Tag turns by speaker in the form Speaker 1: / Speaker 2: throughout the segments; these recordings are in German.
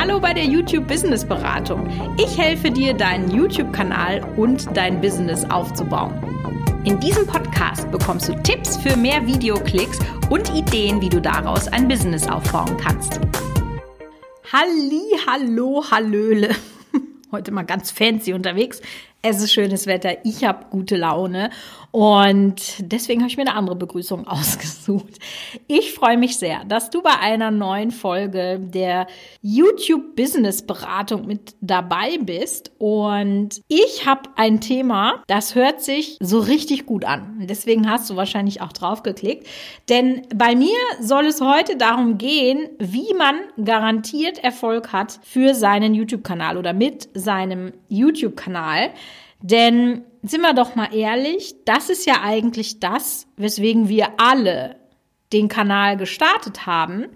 Speaker 1: Hallo bei der YouTube Business Beratung. Ich helfe dir, deinen YouTube-Kanal und dein Business aufzubauen. In diesem Podcast bekommst du Tipps für mehr Videoklicks und Ideen, wie du daraus ein Business aufbauen kannst. Halli, hallo, hallöle. Heute mal ganz fancy unterwegs. Es ist schönes Wetter, ich habe gute Laune und deswegen habe ich mir eine andere Begrüßung ausgesucht. Ich freue mich sehr, dass du bei einer neuen Folge der YouTube Business Beratung mit dabei bist und ich habe ein Thema, das hört sich so richtig gut an. Deswegen hast du wahrscheinlich auch drauf geklickt, denn bei mir soll es heute darum gehen, wie man garantiert Erfolg hat für seinen YouTube Kanal oder mit seinem YouTube Kanal. Denn sind wir doch mal ehrlich, das ist ja eigentlich das, weswegen wir alle den Kanal gestartet haben,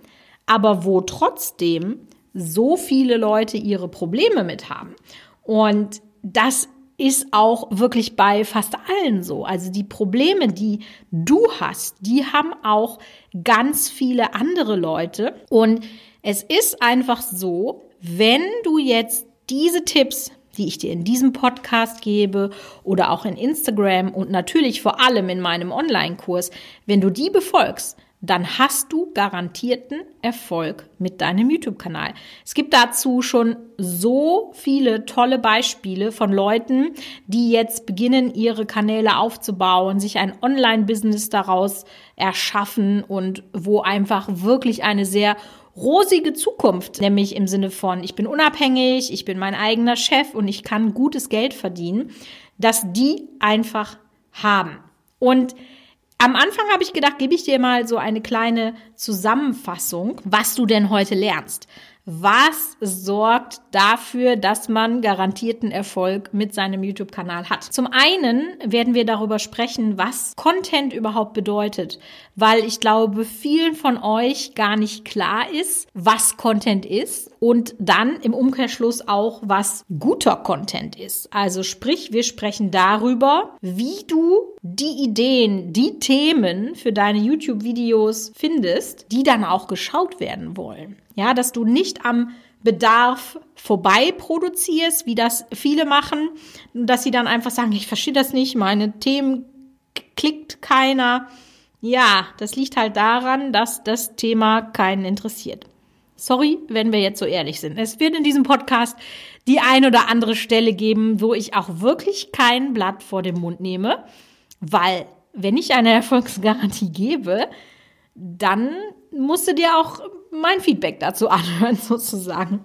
Speaker 1: aber wo trotzdem so viele Leute ihre Probleme mit haben. Und das ist auch wirklich bei fast allen so. Also die Probleme, die du hast, die haben auch ganz viele andere Leute. Und es ist einfach so, wenn du jetzt diese Tipps die ich dir in diesem Podcast gebe oder auch in Instagram und natürlich vor allem in meinem Online-Kurs, wenn du die befolgst, dann hast du garantierten Erfolg mit deinem YouTube-Kanal. Es gibt dazu schon so viele tolle Beispiele von Leuten, die jetzt beginnen, ihre Kanäle aufzubauen, sich ein Online-Business daraus erschaffen und wo einfach wirklich eine sehr rosige Zukunft, nämlich im Sinne von, ich bin unabhängig, ich bin mein eigener Chef und ich kann gutes Geld verdienen, dass die einfach haben. Und am Anfang habe ich gedacht, gebe ich dir mal so eine kleine Zusammenfassung, was du denn heute lernst. Was sorgt dafür, dass man garantierten Erfolg mit seinem YouTube-Kanal hat? Zum einen werden wir darüber sprechen, was Content überhaupt bedeutet, weil ich glaube, vielen von euch gar nicht klar ist, was Content ist und dann im Umkehrschluss auch, was guter Content ist. Also sprich, wir sprechen darüber, wie du die Ideen, die Themen für deine YouTube-Videos findest, die dann auch geschaut werden wollen. Ja, dass du nicht am Bedarf vorbei produzierst, wie das viele machen, dass sie dann einfach sagen, ich verstehe das nicht, meine Themen klickt keiner. Ja, das liegt halt daran, dass das Thema keinen interessiert. Sorry, wenn wir jetzt so ehrlich sind. Es wird in diesem Podcast die ein oder andere Stelle geben, wo ich auch wirklich kein Blatt vor dem Mund nehme, weil wenn ich eine Erfolgsgarantie gebe, dann musst du dir auch mein Feedback dazu anhören, sozusagen.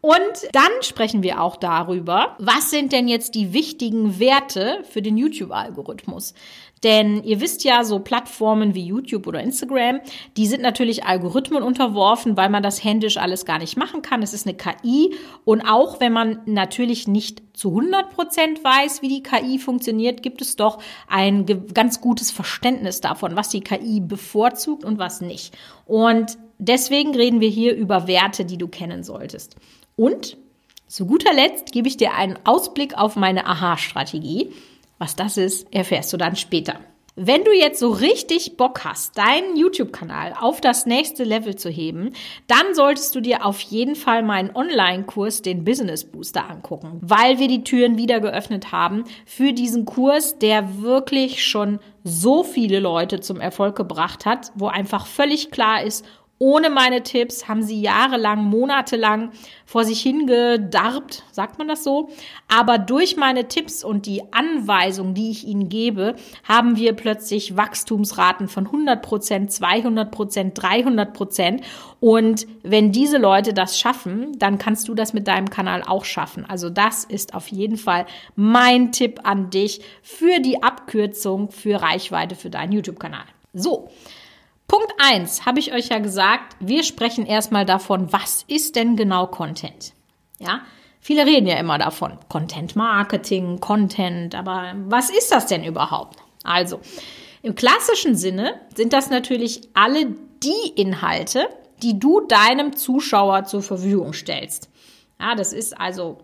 Speaker 1: Und dann sprechen wir auch darüber, was sind denn jetzt die wichtigen Werte für den YouTube-Algorithmus? Denn ihr wisst ja, so Plattformen wie YouTube oder Instagram, die sind natürlich Algorithmen unterworfen, weil man das händisch alles gar nicht machen kann. Es ist eine KI. Und auch wenn man natürlich nicht zu 100 Prozent weiß, wie die KI funktioniert, gibt es doch ein ganz gutes Verständnis davon, was die KI bevorzugt und was nicht. Und deswegen reden wir hier über Werte, die du kennen solltest. Und zu guter Letzt gebe ich dir einen Ausblick auf meine Aha-Strategie. Was das ist, erfährst du dann später. Wenn du jetzt so richtig Bock hast, deinen YouTube-Kanal auf das nächste Level zu heben, dann solltest du dir auf jeden Fall meinen Online-Kurs, den Business Booster, angucken, weil wir die Türen wieder geöffnet haben für diesen Kurs, der wirklich schon so viele Leute zum Erfolg gebracht hat, wo einfach völlig klar ist, ohne meine Tipps haben sie jahrelang, monatelang vor sich hingedarbt, sagt man das so. Aber durch meine Tipps und die Anweisungen, die ich ihnen gebe, haben wir plötzlich Wachstumsraten von 100 Prozent, 200 Prozent, 300 Prozent. Und wenn diese Leute das schaffen, dann kannst du das mit deinem Kanal auch schaffen. Also das ist auf jeden Fall mein Tipp an dich für die Abkürzung für Reichweite für deinen YouTube-Kanal. So. Punkt eins habe ich euch ja gesagt, wir sprechen erstmal davon, was ist denn genau Content? Ja, viele reden ja immer davon, Content Marketing, Content, aber was ist das denn überhaupt? Also, im klassischen Sinne sind das natürlich alle die Inhalte, die du deinem Zuschauer zur Verfügung stellst. Ja, das ist also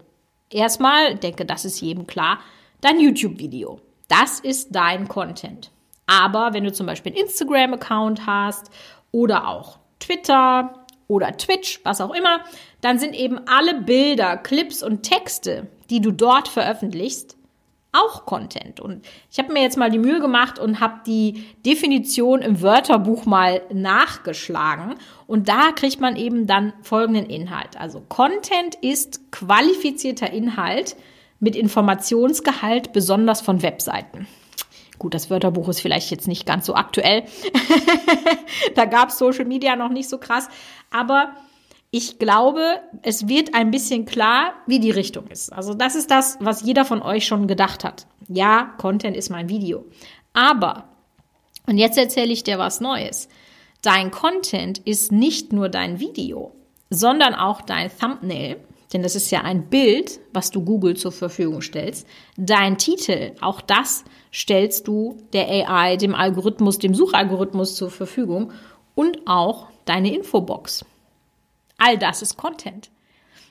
Speaker 1: erstmal, denke, das ist jedem klar, dein YouTube-Video. Das ist dein Content. Aber wenn du zum Beispiel einen Instagram-Account hast oder auch Twitter oder Twitch, was auch immer, dann sind eben alle Bilder, Clips und Texte, die du dort veröffentlichst, auch Content. Und ich habe mir jetzt mal die Mühe gemacht und habe die Definition im Wörterbuch mal nachgeschlagen. Und da kriegt man eben dann folgenden Inhalt. Also Content ist qualifizierter Inhalt mit Informationsgehalt, besonders von Webseiten. Gut, das Wörterbuch ist vielleicht jetzt nicht ganz so aktuell. da gab es Social Media noch nicht so krass. Aber ich glaube, es wird ein bisschen klar, wie die Richtung ist. Also das ist das, was jeder von euch schon gedacht hat. Ja, Content ist mein Video. Aber, und jetzt erzähle ich dir was Neues. Dein Content ist nicht nur dein Video, sondern auch dein Thumbnail, denn das ist ja ein Bild, was du Google zur Verfügung stellst. Dein Titel, auch das stellst du der AI, dem Algorithmus, dem Suchalgorithmus zur Verfügung und auch deine Infobox. All das ist Content.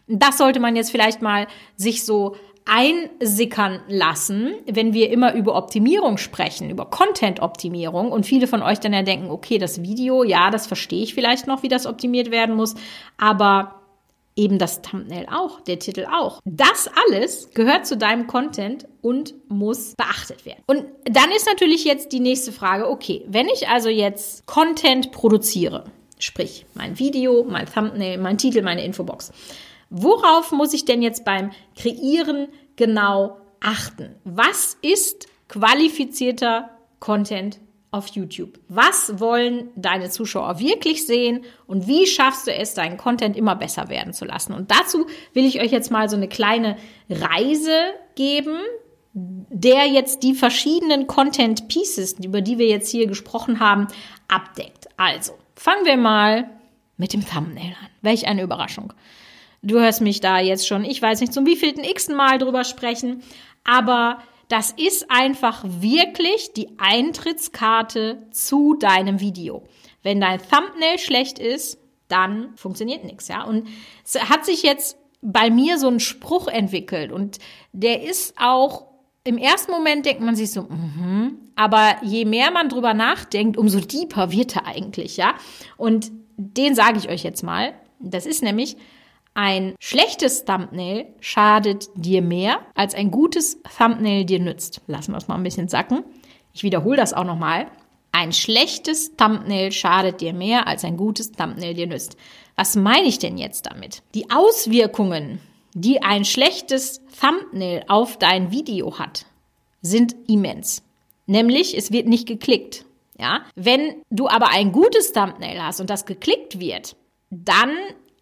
Speaker 1: Das sollte man jetzt vielleicht mal sich so einsickern lassen, wenn wir immer über Optimierung sprechen, über Content-Optimierung und viele von euch dann ja denken, okay, das Video, ja, das verstehe ich vielleicht noch, wie das optimiert werden muss, aber eben das Thumbnail auch, der Titel auch. Das alles gehört zu deinem Content und muss beachtet werden. Und dann ist natürlich jetzt die nächste Frage, okay, wenn ich also jetzt Content produziere, Sprich, mein Video, mein Thumbnail, mein Titel, meine Infobox. Worauf muss ich denn jetzt beim Kreieren genau achten? Was ist qualifizierter Content auf YouTube? Was wollen deine Zuschauer wirklich sehen und wie schaffst du es, deinen Content immer besser werden zu lassen? Und dazu will ich euch jetzt mal so eine kleine Reise geben, der jetzt die verschiedenen Content Pieces, über die wir jetzt hier gesprochen haben, abdeckt. Also, Fangen wir mal mit dem Thumbnail an. Welch eine Überraschung. Du hörst mich da jetzt schon, ich weiß nicht zum wievielten x Mal drüber sprechen, aber das ist einfach wirklich die Eintrittskarte zu deinem Video. Wenn dein Thumbnail schlecht ist, dann funktioniert nichts, ja. Und es hat sich jetzt bei mir so ein Spruch entwickelt und der ist auch im ersten Moment denkt man sich so, mhm. aber je mehr man drüber nachdenkt, umso deeper wird er eigentlich, ja. Und den sage ich euch jetzt mal. Das ist nämlich ein schlechtes Thumbnail schadet dir mehr, als ein gutes Thumbnail dir nützt. Lassen wir es mal ein bisschen sacken. Ich wiederhole das auch nochmal. Ein schlechtes Thumbnail schadet dir mehr, als ein gutes Thumbnail dir nützt. Was meine ich denn jetzt damit? Die Auswirkungen die ein schlechtes Thumbnail auf dein Video hat, sind immens. Nämlich, es wird nicht geklickt. Ja, wenn du aber ein gutes Thumbnail hast und das geklickt wird, dann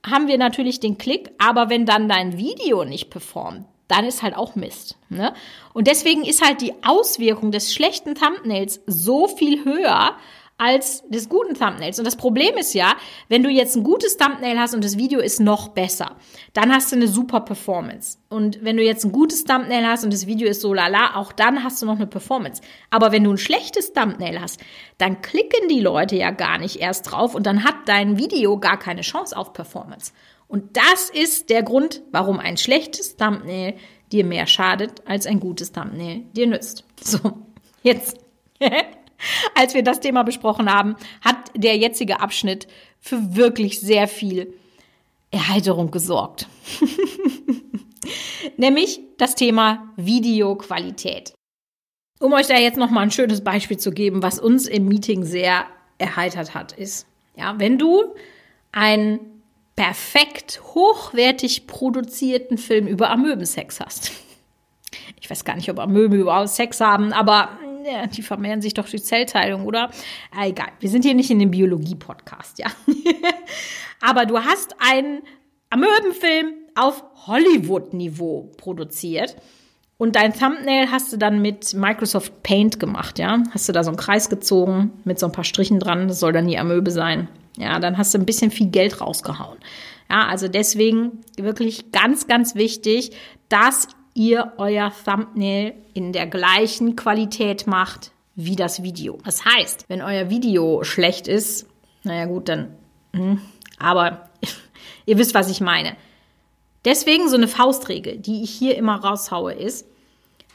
Speaker 1: haben wir natürlich den Klick, aber wenn dann dein Video nicht performt, dann ist halt auch Mist. Ne? Und deswegen ist halt die Auswirkung des schlechten Thumbnails so viel höher als des guten Thumbnails. Und das Problem ist ja, wenn du jetzt ein gutes Thumbnail hast und das Video ist noch besser, dann hast du eine super Performance. Und wenn du jetzt ein gutes Thumbnail hast und das Video ist so lala, auch dann hast du noch eine Performance. Aber wenn du ein schlechtes Thumbnail hast, dann klicken die Leute ja gar nicht erst drauf und dann hat dein Video gar keine Chance auf Performance. Und das ist der Grund, warum ein schlechtes Thumbnail dir mehr schadet, als ein gutes Thumbnail dir nützt. So, jetzt. als wir das Thema besprochen haben, hat der jetzige Abschnitt für wirklich sehr viel Erheiterung gesorgt. Nämlich das Thema Videoqualität. Um euch da jetzt noch mal ein schönes Beispiel zu geben, was uns im Meeting sehr erheitert hat, ist, ja, wenn du einen perfekt hochwertig produzierten Film über Amöbensex hast. Ich weiß gar nicht, ob Amöben überhaupt Sex haben, aber die vermehren sich doch durch Zellteilung, oder? Ah, egal, wir sind hier nicht in dem Biologie-Podcast, ja. Aber du hast einen Amöbenfilm auf Hollywood-Niveau produziert. Und dein Thumbnail hast du dann mit Microsoft Paint gemacht, ja? Hast du da so einen Kreis gezogen mit so ein paar Strichen dran, das soll dann die Amöbe sein. Ja, dann hast du ein bisschen viel Geld rausgehauen. Ja, also deswegen wirklich ganz, ganz wichtig, dass ihr euer Thumbnail in der gleichen Qualität macht wie das Video. Das heißt, wenn euer Video schlecht ist, naja gut, dann, hm, aber ihr wisst, was ich meine. Deswegen so eine Faustregel, die ich hier immer raushaue, ist,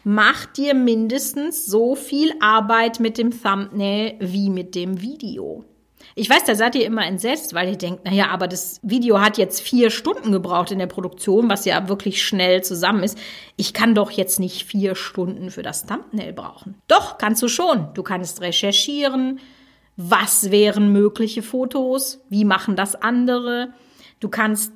Speaker 1: macht dir mindestens so viel Arbeit mit dem Thumbnail wie mit dem Video. Ich weiß, da seid ihr immer entsetzt, weil ihr denkt, naja, aber das Video hat jetzt vier Stunden gebraucht in der Produktion, was ja wirklich schnell zusammen ist. Ich kann doch jetzt nicht vier Stunden für das Thumbnail brauchen. Doch, kannst du schon. Du kannst recherchieren. Was wären mögliche Fotos? Wie machen das andere? Du kannst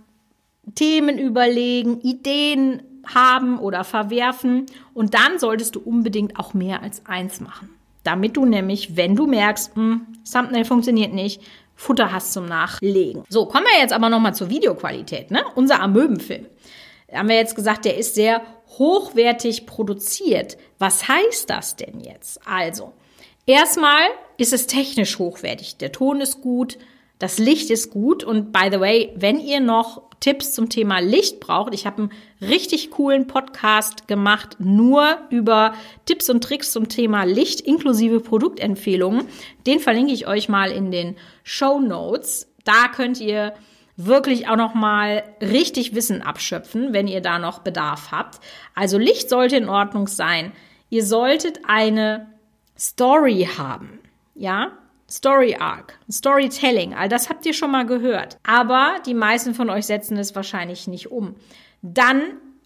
Speaker 1: Themen überlegen, Ideen haben oder verwerfen. Und dann solltest du unbedingt auch mehr als eins machen damit du nämlich, wenn du merkst, mh, hm, Thumbnail funktioniert nicht, Futter hast zum Nachlegen. So, kommen wir jetzt aber nochmal zur Videoqualität. Ne? Unser Amöbenfilm. Haben wir jetzt gesagt, der ist sehr hochwertig produziert. Was heißt das denn jetzt? Also, erstmal ist es technisch hochwertig. Der Ton ist gut, das Licht ist gut und by the way, wenn ihr noch Tipps zum Thema Licht braucht, ich habe einen richtig coolen Podcast gemacht, nur über Tipps und Tricks zum Thema Licht inklusive Produktempfehlungen. Den verlinke ich euch mal in den Show Notes. Da könnt ihr wirklich auch noch mal richtig Wissen abschöpfen, wenn ihr da noch Bedarf habt. Also Licht sollte in Ordnung sein. Ihr solltet eine Story haben. Ja, Story Arc, Storytelling, all das habt ihr schon mal gehört. Aber die meisten von euch setzen es wahrscheinlich nicht um. Dann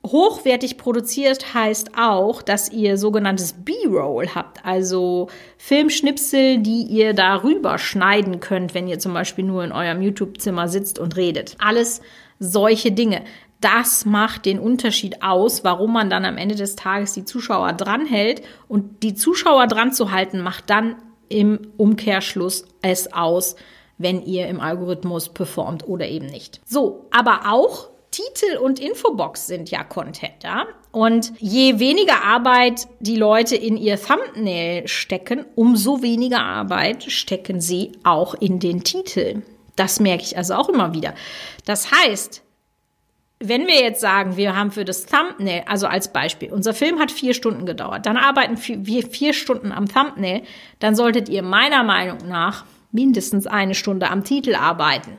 Speaker 1: hochwertig produziert heißt auch, dass ihr sogenanntes B-Roll habt, also Filmschnipsel, die ihr darüber schneiden könnt, wenn ihr zum Beispiel nur in eurem YouTube-Zimmer sitzt und redet. Alles solche Dinge. Das macht den Unterschied aus, warum man dann am Ende des Tages die Zuschauer dranhält. Und die Zuschauer dran zu halten, macht dann im Umkehrschluss es aus, wenn ihr im Algorithmus performt oder eben nicht. So, aber auch Titel und Infobox sind ja Content, ja? Und je weniger Arbeit die Leute in ihr Thumbnail stecken, umso weniger Arbeit stecken sie auch in den Titel. Das merke ich also auch immer wieder. Das heißt, wenn wir jetzt sagen, wir haben für das Thumbnail, also als Beispiel, unser Film hat vier Stunden gedauert, dann arbeiten wir vier Stunden am Thumbnail, dann solltet ihr meiner Meinung nach mindestens eine Stunde am Titel arbeiten.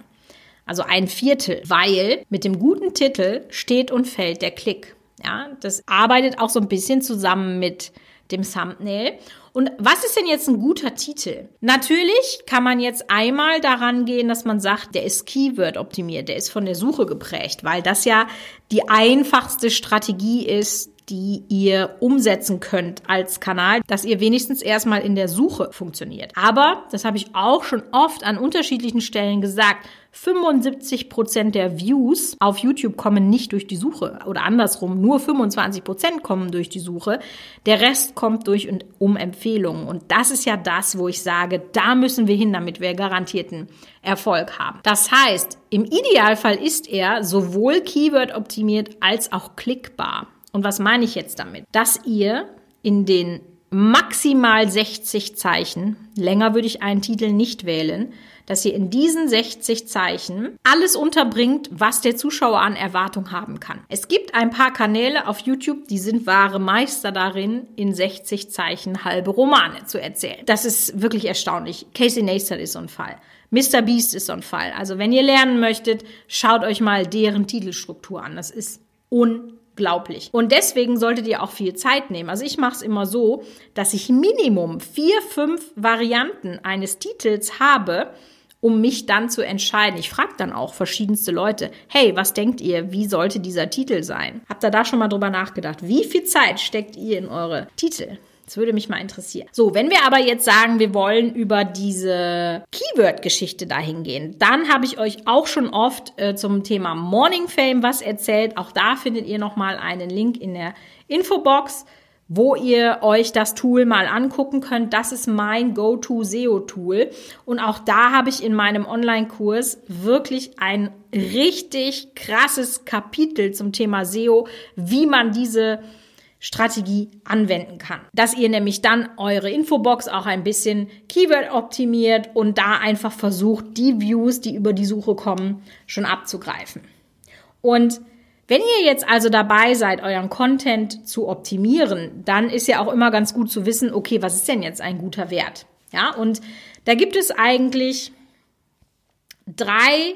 Speaker 1: Also ein Viertel, weil mit dem guten Titel steht und fällt der Klick. Ja, das arbeitet auch so ein bisschen zusammen mit dem Thumbnail. Und was ist denn jetzt ein guter Titel? Natürlich kann man jetzt einmal daran gehen, dass man sagt, der ist Keyword optimiert, der ist von der Suche geprägt, weil das ja die einfachste Strategie ist, die ihr umsetzen könnt als Kanal, dass ihr wenigstens erstmal in der Suche funktioniert. Aber, das habe ich auch schon oft an unterschiedlichen Stellen gesagt, 75 Prozent der Views auf YouTube kommen nicht durch die Suche oder andersrum, nur 25 Prozent kommen durch die Suche. Der Rest kommt durch und um Empfehlungen. Und das ist ja das, wo ich sage, da müssen wir hin, damit wir garantierten Erfolg haben. Das heißt, im Idealfall ist er sowohl Keyword optimiert als auch klickbar. Und was meine ich jetzt damit? Dass ihr in den maximal 60 Zeichen, länger würde ich einen Titel nicht wählen, dass ihr in diesen 60 Zeichen alles unterbringt, was der Zuschauer an Erwartung haben kann. Es gibt ein paar Kanäle auf YouTube, die sind wahre Meister darin, in 60 Zeichen halbe Romane zu erzählen. Das ist wirklich erstaunlich. Casey Neistat ist so ein Fall. Mr. Beast ist so ein Fall. Also wenn ihr lernen möchtet, schaut euch mal deren Titelstruktur an. Das ist un unglaublich. Und deswegen solltet ihr auch viel Zeit nehmen. Also ich mache es immer so, dass ich Minimum vier, fünf Varianten eines Titels habe, um mich dann zu entscheiden. Ich frage dann auch verschiedenste Leute, hey, was denkt ihr, wie sollte dieser Titel sein? Habt ihr da schon mal drüber nachgedacht? Wie viel Zeit steckt ihr in eure Titel? Das würde mich mal interessieren. So, wenn wir aber jetzt sagen, wir wollen über diese Keyword-Geschichte dahin gehen, dann habe ich euch auch schon oft äh, zum Thema Morning Fame was erzählt. Auch da findet ihr nochmal einen Link in der Infobox wo ihr euch das Tool mal angucken könnt. Das ist mein Go-To-SEO-Tool. Und auch da habe ich in meinem Online-Kurs wirklich ein richtig krasses Kapitel zum Thema SEO, wie man diese Strategie anwenden kann. Dass ihr nämlich dann eure Infobox auch ein bisschen Keyword optimiert und da einfach versucht, die Views, die über die Suche kommen, schon abzugreifen. Und wenn ihr jetzt also dabei seid, euren Content zu optimieren, dann ist ja auch immer ganz gut zu wissen, okay, was ist denn jetzt ein guter Wert? Ja, und da gibt es eigentlich drei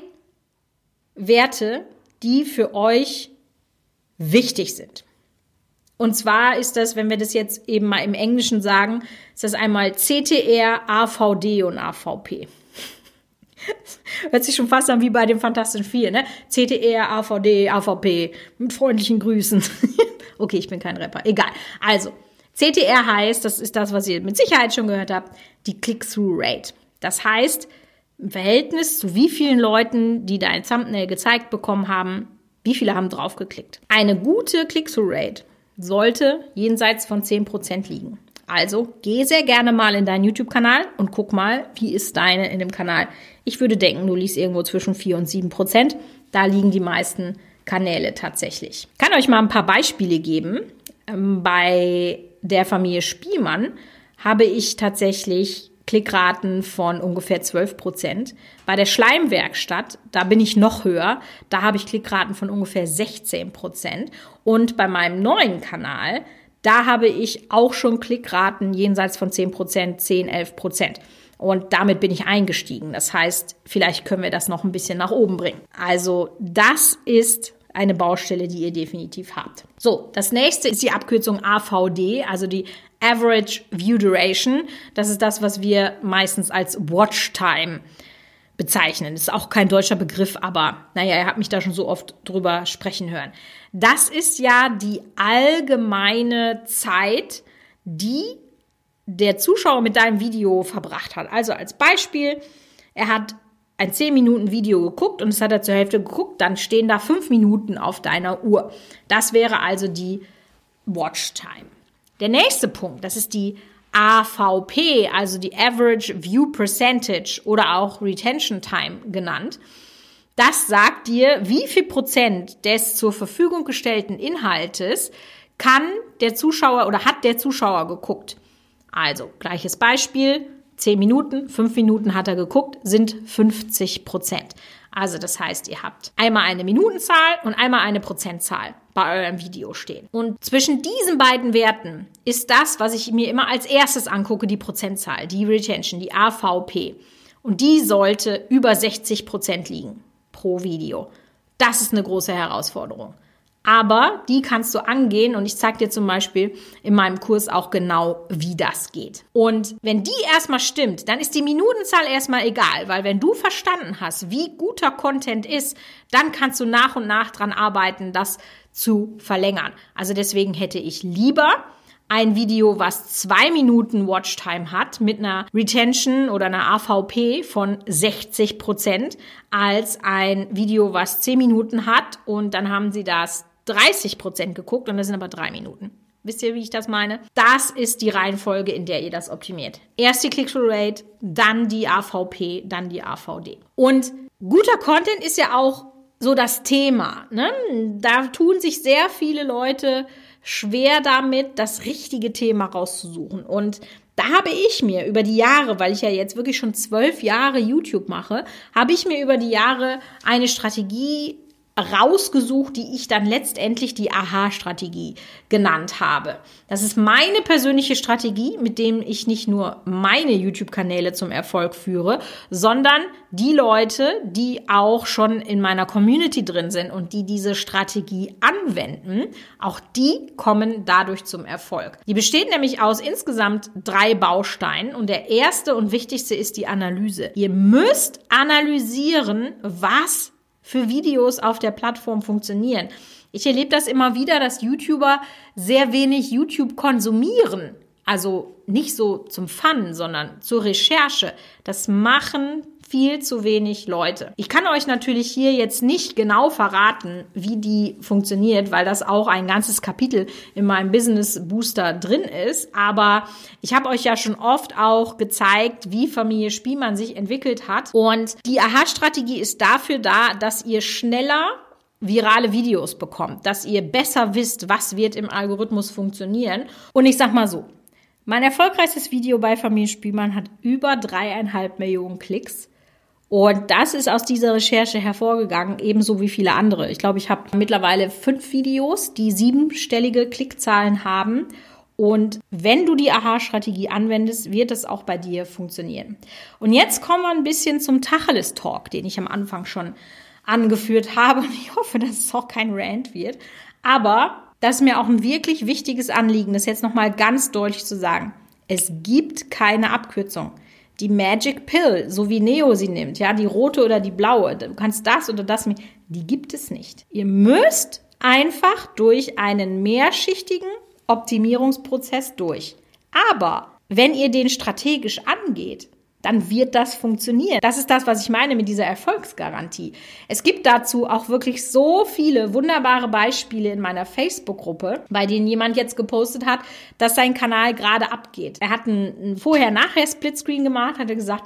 Speaker 1: Werte, die für euch wichtig sind. Und zwar ist das, wenn wir das jetzt eben mal im Englischen sagen, ist das einmal CTR, AVD und AVP. Hört sich schon fast an wie bei dem Fantastischen Vier, ne? CTR, AVD, AVP, mit freundlichen Grüßen. okay, ich bin kein Rapper. Egal. Also, CTR heißt, das ist das, was ihr mit Sicherheit schon gehört habt, die Click-Through-Rate. Das heißt, im Verhältnis zu wie vielen Leuten, die dein Thumbnail gezeigt bekommen haben, wie viele haben draufgeklickt. Eine gute Click-Through-Rate sollte jenseits von 10% liegen. Also geh sehr gerne mal in deinen YouTube-Kanal und guck mal, wie ist deine in dem Kanal. Ich würde denken, du liegst irgendwo zwischen 4 und 7 Prozent. Da liegen die meisten Kanäle tatsächlich. Ich kann euch mal ein paar Beispiele geben. Ähm, bei der Familie Spielmann habe ich tatsächlich Klickraten von ungefähr 12 Prozent. Bei der Schleimwerkstatt, da bin ich noch höher, da habe ich Klickraten von ungefähr 16 Prozent. Und bei meinem neuen Kanal, da habe ich auch schon Klickraten jenseits von 10 Prozent, 10, 11 Prozent. Und damit bin ich eingestiegen. Das heißt, vielleicht können wir das noch ein bisschen nach oben bringen. Also das ist eine Baustelle, die ihr definitiv habt. So, das nächste ist die Abkürzung AVD, also die Average View Duration. Das ist das, was wir meistens als Watch Time bezeichnen. Das ist auch kein deutscher Begriff, aber naja, ihr habt mich da schon so oft drüber sprechen hören. Das ist ja die allgemeine Zeit, die der Zuschauer mit deinem Video verbracht hat. Also als Beispiel, er hat ein 10 Minuten Video geguckt und es hat er zur Hälfte geguckt, dann stehen da 5 Minuten auf deiner Uhr. Das wäre also die Watch Time. Der nächste Punkt, das ist die AVP, also die Average View Percentage oder auch Retention Time genannt. Das sagt dir, wie viel Prozent des zur Verfügung gestellten Inhaltes kann der Zuschauer oder hat der Zuschauer geguckt. Also, gleiches Beispiel. 10 Minuten, 5 Minuten hat er geguckt, sind 50 Prozent. Also das heißt, ihr habt einmal eine Minutenzahl und einmal eine Prozentzahl bei eurem Video stehen. Und zwischen diesen beiden Werten ist das, was ich mir immer als erstes angucke, die Prozentzahl, die Retention, die AVP. Und die sollte über 60 Prozent liegen pro Video. Das ist eine große Herausforderung aber die kannst du angehen und ich zeige dir zum Beispiel in meinem Kurs auch genau, wie das geht. Und wenn die erstmal stimmt, dann ist die Minutenzahl erstmal egal, weil wenn du verstanden hast, wie guter Content ist, dann kannst du nach und nach dran arbeiten, das zu verlängern. Also deswegen hätte ich lieber ein Video, was zwei Minuten Watchtime hat, mit einer Retention oder einer AVP von 60 Prozent, als ein Video, was zehn Minuten hat und dann haben sie das 30 Prozent geguckt und das sind aber drei Minuten. Wisst ihr, wie ich das meine? Das ist die Reihenfolge, in der ihr das optimiert. Erst die Click-Through-Rate, dann die AVP, dann die AVD. Und guter Content ist ja auch so das Thema. Ne? Da tun sich sehr viele Leute schwer damit, das richtige Thema rauszusuchen. Und da habe ich mir über die Jahre, weil ich ja jetzt wirklich schon zwölf Jahre YouTube mache, habe ich mir über die Jahre eine Strategie rausgesucht, die ich dann letztendlich die Aha-Strategie genannt habe. Das ist meine persönliche Strategie, mit dem ich nicht nur meine YouTube-Kanäle zum Erfolg führe, sondern die Leute, die auch schon in meiner Community drin sind und die diese Strategie anwenden, auch die kommen dadurch zum Erfolg. Die besteht nämlich aus insgesamt drei Bausteinen und der erste und wichtigste ist die Analyse. Ihr müsst analysieren, was für Videos auf der Plattform funktionieren. Ich erlebe das immer wieder, dass YouTuber sehr wenig YouTube konsumieren. Also nicht so zum Fun, sondern zur Recherche. Das machen viel zu wenig Leute. Ich kann euch natürlich hier jetzt nicht genau verraten, wie die funktioniert, weil das auch ein ganzes Kapitel in meinem Business Booster drin ist. Aber ich habe euch ja schon oft auch gezeigt, wie Familie Spielmann sich entwickelt hat. Und die Aha-Strategie ist dafür da, dass ihr schneller virale Videos bekommt, dass ihr besser wisst, was wird im Algorithmus funktionieren. Und ich sag mal so, mein erfolgreichstes Video bei Familie Spielmann hat über dreieinhalb Millionen Klicks. Und das ist aus dieser Recherche hervorgegangen, ebenso wie viele andere. Ich glaube, ich habe mittlerweile fünf Videos, die siebenstellige Klickzahlen haben. Und wenn du die Aha-Strategie anwendest, wird es auch bei dir funktionieren. Und jetzt kommen wir ein bisschen zum Tacheles-Talk, den ich am Anfang schon angeführt habe. Und ich hoffe, dass es auch kein Rant wird. Aber das ist mir auch ein wirklich wichtiges Anliegen, das jetzt nochmal ganz deutlich zu sagen. Es gibt keine Abkürzung. Die Magic Pill, so wie Neo sie nimmt, ja, die rote oder die blaue, du kannst das oder das, die gibt es nicht. Ihr müsst einfach durch einen mehrschichtigen Optimierungsprozess durch. Aber wenn ihr den strategisch angeht, dann wird das funktionieren. Das ist das, was ich meine mit dieser Erfolgsgarantie. Es gibt dazu auch wirklich so viele wunderbare Beispiele in meiner Facebook-Gruppe, bei denen jemand jetzt gepostet hat, dass sein Kanal gerade abgeht. Er hat einen Vorher-Nachher-Splitscreen gemacht, hat er gesagt,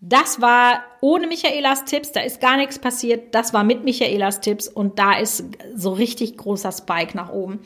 Speaker 1: das war ohne Michaelas Tipps, da ist gar nichts passiert. Das war mit Michaelas Tipps und da ist so richtig großer Spike nach oben.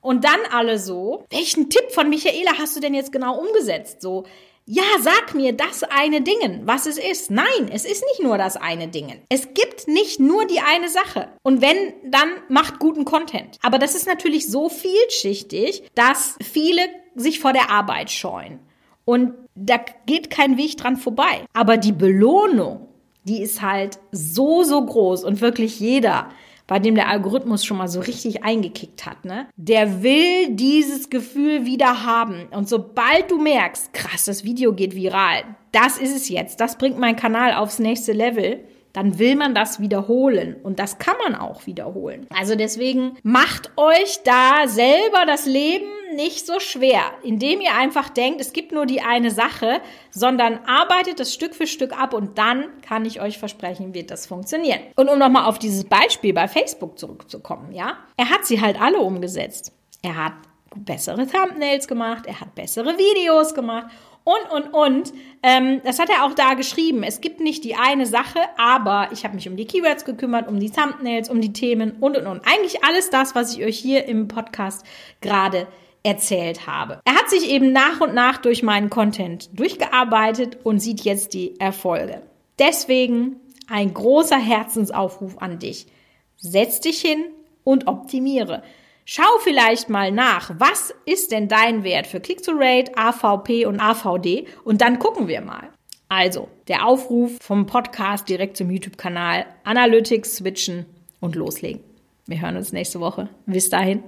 Speaker 1: Und dann alle so, welchen Tipp von Michaela hast du denn jetzt genau umgesetzt? So, ja, sag mir das eine Dingen, was es ist. Nein, es ist nicht nur das eine Dingen. Es gibt nicht nur die eine Sache. Und wenn, dann macht guten Content. Aber das ist natürlich so vielschichtig, dass viele sich vor der Arbeit scheuen. Und da geht kein Weg dran vorbei. Aber die Belohnung, die ist halt so, so groß und wirklich jeder, bei dem der Algorithmus schon mal so richtig eingekickt hat, ne? Der will dieses Gefühl wieder haben. Und sobald du merkst, krass, das Video geht viral, das ist es jetzt, das bringt mein Kanal aufs nächste Level, dann will man das wiederholen. Und das kann man auch wiederholen. Also deswegen macht euch da selber das Leben nicht so schwer, indem ihr einfach denkt, es gibt nur die eine Sache, sondern arbeitet das Stück für Stück ab und dann kann ich euch versprechen, wird das funktionieren. Und um nochmal auf dieses Beispiel bei Facebook zurückzukommen, ja, er hat sie halt alle umgesetzt. Er hat bessere Thumbnails gemacht, er hat bessere Videos gemacht und, und, und. Ähm, das hat er auch da geschrieben. Es gibt nicht die eine Sache, aber ich habe mich um die Keywords gekümmert, um die Thumbnails, um die Themen und, und, und. Eigentlich alles das, was ich euch hier im Podcast gerade erzählt habe. Er hat sich eben nach und nach durch meinen Content durchgearbeitet und sieht jetzt die Erfolge. Deswegen ein großer Herzensaufruf an dich. Setz dich hin und optimiere. Schau vielleicht mal nach, was ist denn dein Wert für Click-to-Rate, AVP und AVD und dann gucken wir mal. Also, der Aufruf vom Podcast direkt zum YouTube-Kanal, Analytics switchen und loslegen. Wir hören uns nächste Woche. Bis dahin.